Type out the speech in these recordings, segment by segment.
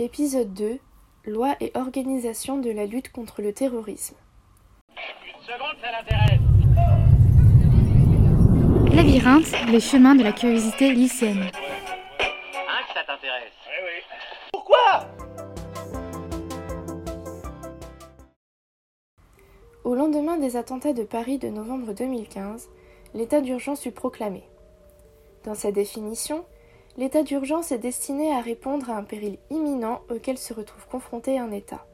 Épisode 2 Loi et organisation de la lutte contre le terrorisme. Une seconde, ça l'intéresse. Labyrinthe, les chemins de la curiosité lycéenne. Hein, que ça t'intéresse Oui, oui. Pourquoi? Au lendemain des attentats de Paris de novembre 2015, l'état d'urgence fut proclamé. Dans sa définition, l'état d'urgence est destiné à répondre à un péril imminent auquel se retrouve confronté un État.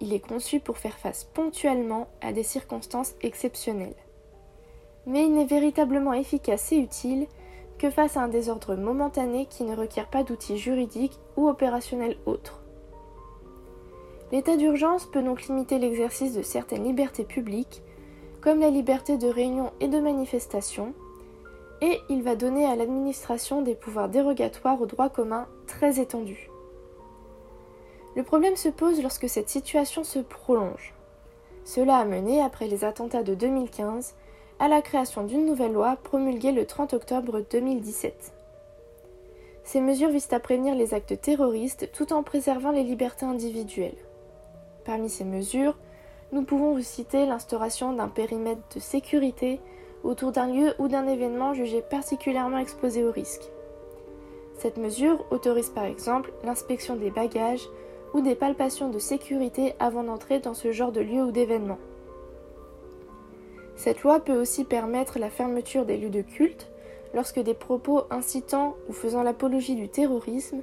Il est conçu pour faire face ponctuellement à des circonstances exceptionnelles. Mais il n'est véritablement efficace et utile que face à un désordre momentané qui ne requiert pas d'outils juridiques ou opérationnels autres. L'état d'urgence peut donc limiter l'exercice de certaines libertés publiques, comme la liberté de réunion et de manifestation, et il va donner à l'administration des pouvoirs dérogatoires au droit commun très étendus. Le problème se pose lorsque cette situation se prolonge. Cela a mené, après les attentats de 2015, à la création d'une nouvelle loi promulguée le 30 octobre 2017. Ces mesures visent à prévenir les actes terroristes tout en préservant les libertés individuelles. Parmi ces mesures, nous pouvons vous citer l'instauration d'un périmètre de sécurité autour d'un lieu ou d'un événement jugé particulièrement exposé au risque. Cette mesure autorise par exemple l'inspection des bagages ou des palpations de sécurité avant d'entrer dans ce genre de lieu ou d'événement. Cette loi peut aussi permettre la fermeture des lieux de culte lorsque des propos incitant ou faisant l'apologie du terrorisme,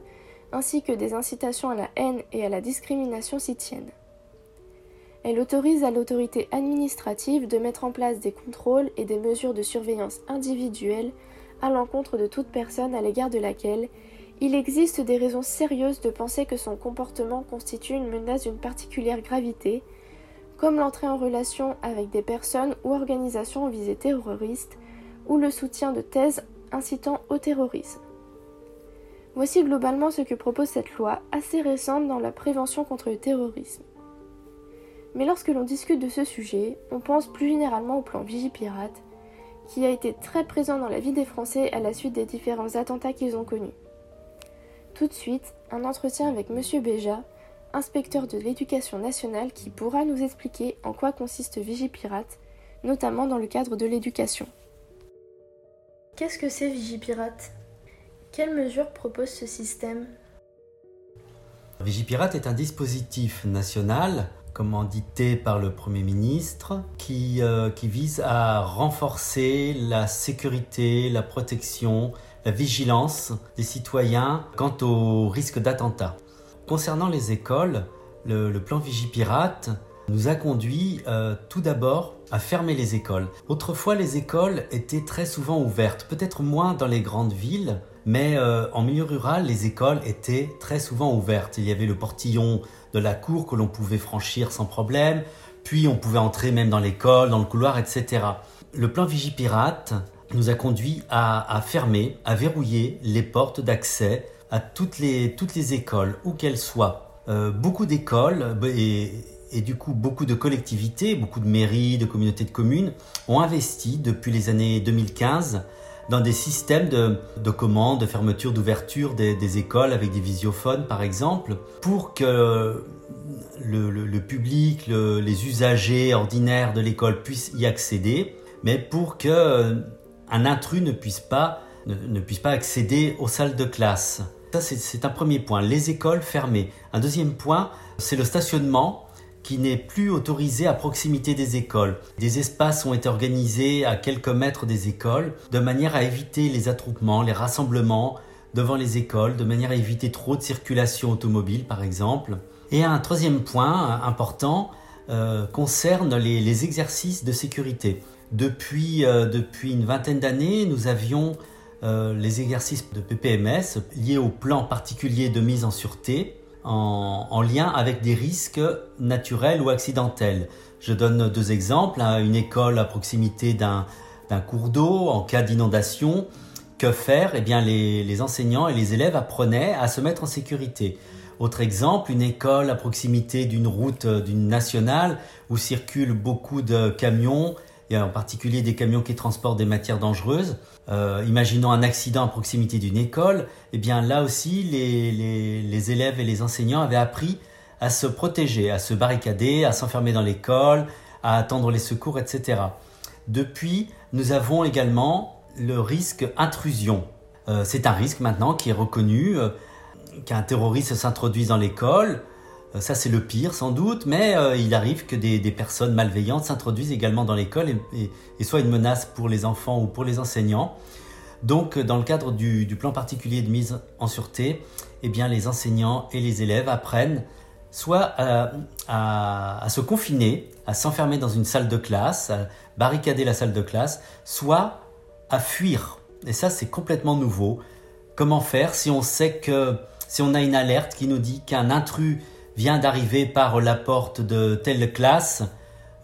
ainsi que des incitations à la haine et à la discrimination s'y tiennent. Elle autorise à l'autorité administrative de mettre en place des contrôles et des mesures de surveillance individuelles à l'encontre de toute personne à l'égard de laquelle il existe des raisons sérieuses de penser que son comportement constitue une menace d'une particulière gravité, comme l'entrée en relation avec des personnes ou organisations visées terroristes ou le soutien de thèses incitant au terrorisme. Voici globalement ce que propose cette loi assez récente dans la prévention contre le terrorisme. Mais lorsque l'on discute de ce sujet, on pense plus généralement au plan Vigipirate, qui a été très présent dans la vie des Français à la suite des différents attentats qu'ils ont connus. Tout de suite, un entretien avec M. Béja, inspecteur de l'éducation nationale, qui pourra nous expliquer en quoi consiste Vigipirate, notamment dans le cadre de l'éducation. Qu'est-ce que c'est Vigipirate? Quelles mesures propose ce système? Vigipirate est un dispositif national commandité par le Premier ministre qui, euh, qui vise à renforcer la sécurité, la protection, la vigilance des citoyens quant au risque d'attentat. Concernant les écoles, le, plan Vigipirate nous a conduit euh, tout d'abord à fermer les écoles. Autrefois, les écoles étaient très souvent ouvertes, peut-être moins dans les grandes villes, mais euh, en milieu rural, les écoles étaient très souvent ouvertes. Il y avait le portillon de la cour que l'on pouvait franchir sans problème, puis on pouvait entrer même dans l'école, dans le couloir, etc. Le plan Vigipirate nous a conduit à, fermer, à verrouiller les portes d'accès à toutes les, toutes les écoles, où qu'elles soient. Euh, beaucoup d'écoles et, et du coup beaucoup de collectivités, beaucoup de mairies, de communautés de communes ont investi depuis les années 2015 dans des systèmes de, de commandes, de fermeture, d'ouverture des, écoles avec des visiophones par exemple, pour que le, public, le, les usagers ordinaires de l'école puissent y accéder, mais pour que un intrus ne puisse pas, ne puisse pas accéder aux salles de classe. Ça, c'est un premier point, les écoles fermées. Un deuxième point, c'est le stationnement qui n'est plus autorisé à proximité des écoles. Des espaces ont été organisés à quelques mètres des écoles de manière à éviter les attroupements, les rassemblements devant les écoles, de manière à éviter trop de circulation automobile par exemple. Et un troisième point important euh, concerne les, exercices de sécurité. Depuis, euh, depuis une vingtaine d'années, nous avions euh, les exercices de PPMS liés au plan particulier de mise en sûreté en, en, lien avec des risques naturels ou accidentels. Je donne deux exemples. Hein, une école à proximité d'un cours d'eau en cas d'inondation. Que faire? Eh bien, les, enseignants et les élèves apprenaient à se mettre en sécurité. Autre exemple, une école à proximité d'une route d'une nationale où circulent beaucoup de camions et en particulier des camions qui transportent des matières dangereuses. Euh, imaginons un accident à proximité d'une école, eh bien là aussi les, élèves et les enseignants avaient appris à se protéger, à se barricader, à s'enfermer dans l'école, à attendre les secours, etc. Depuis, nous avons également le risque intrusion. Euh, c'est un risque maintenant qui est reconnu, euh, qu'un terroriste s'introduise dans l'école, ça, c'est le pire sans doute, mais euh, il arrive que des, personnes malveillantes s'introduisent également dans l'école et, soient une menace pour les enfants ou pour les enseignants. Donc, dans le cadre du, plan particulier de mise en sûreté, eh bien, les enseignants et les élèves apprennent soit à, se confiner, à s'enfermer dans une salle de classe, à barricader la salle de classe, soit à fuir. Et ça, c'est complètement nouveau. Comment faire si on sait que, si on a une alerte qui nous dit qu'un intrus vient d'arriver par la porte de telle classe,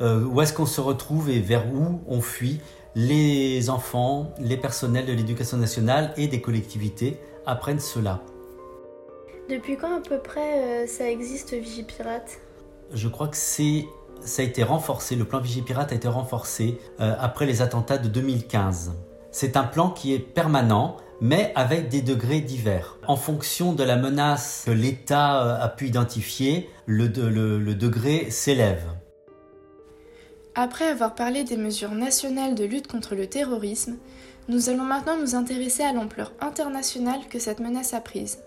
euh, où est-ce qu'on se retrouve et vers où on fuit Les enfants, les personnels de l'éducation nationale et des collectivités apprennent cela. Depuis quand à peu près euh, ça existe Vigipirate? Je crois que c'est ça a été renforcé, le plan Vigipirate a été renforcé euh, après les attentats de 2015. C'est un plan qui est permanent, mais avec des degrés divers. En fonction de la menace que l'État euh, a pu identifier, le, degré s'élève. Après avoir parlé des mesures nationales de lutte contre le terrorisme, nous allons maintenant nous intéresser à l'ampleur internationale que cette menace a prise.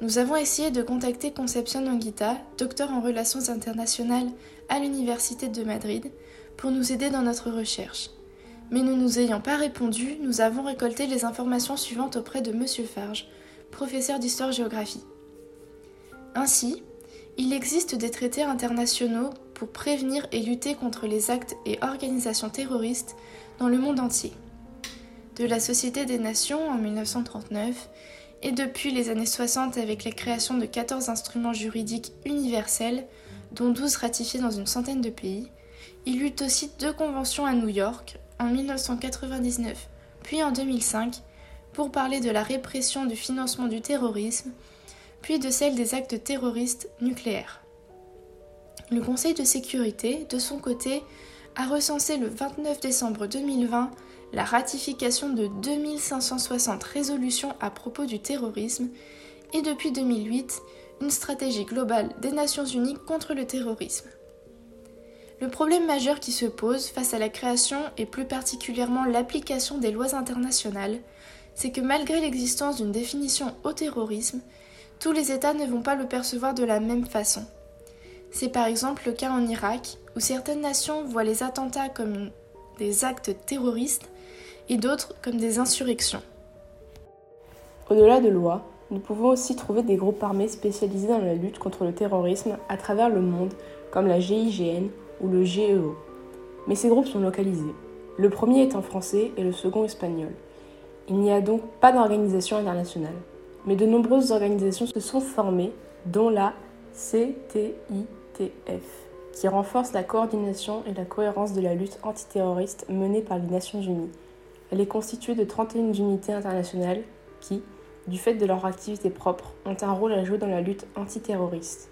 Nous avons essayé de contacter Concepción Anguita, docteur en relations internationales à l'Université de Madrid, pour nous aider dans notre recherche mais ne nous ayant pas répondu, nous avons récolté les informations suivantes auprès de M. Farge, professeur d'histoire-géographie. Ainsi, il existe des traités internationaux pour prévenir et lutter contre les actes et organisations terroristes dans le monde entier. De la Société des Nations en 1939 et depuis les années 60 avec la création de 14 instruments juridiques universels, dont 12 ratifiés dans une centaine de pays, il eut aussi deux conventions à New York en 1999 puis en 2005 pour parler de la répression du financement du terrorisme, puis de celle des actes terroristes nucléaires. Le Conseil de sécurité, de son côté, a recensé le 29 décembre 2020 la ratification de 2560 résolutions à propos du terrorisme et depuis 2008 une stratégie globale des Nations Unies contre le terrorisme. Le problème majeur qui se pose face à la création et plus particulièrement l'application des lois internationales, c'est que malgré l'existence d'une définition au terrorisme, tous les États ne vont pas le percevoir de la même façon. C'est par exemple le cas en Irak, où certaines nations voient les attentats comme des actes terroristes et d'autres comme des insurrections. Au-delà de lois, nous pouvons aussi trouver des groupes armés spécialisés dans la lutte contre le terrorisme à travers le monde, comme la GIGN ou le GEO. Mais ces groupes sont localisés. Le premier est en français et le second espagnol. Il n'y a donc pas d'organisation internationale. Mais de nombreuses organisations se sont formées, dont la CTITF, qui renforce la coordination et la cohérence de la lutte antiterroriste menée par les Nations Unies. Elle est constituée de 31 unités internationales qui, du fait de leur activité propre, ont un rôle à jouer dans la lutte antiterroriste.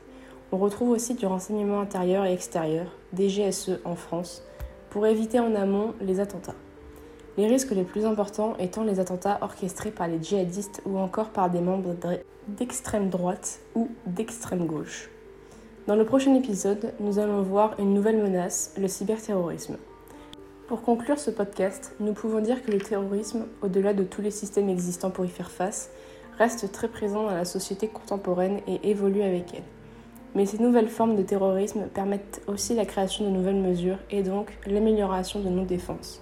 On retrouve aussi du renseignement intérieur et extérieur, des GSE en France, pour éviter en amont les attentats. Les risques les plus importants étant les attentats orchestrés par les djihadistes ou encore par des membres d'extrême droite ou d'extrême gauche. Dans le prochain épisode, nous allons voir une nouvelle menace, le cyberterrorisme. Pour conclure ce podcast, nous pouvons dire que le terrorisme, au-delà de tous les systèmes existants pour y faire face, reste très présent dans la société contemporaine et évolue avec elle. Mais ces nouvelles formes de terrorisme permettent aussi la création de nouvelles mesures et donc l'amélioration de nos défenses.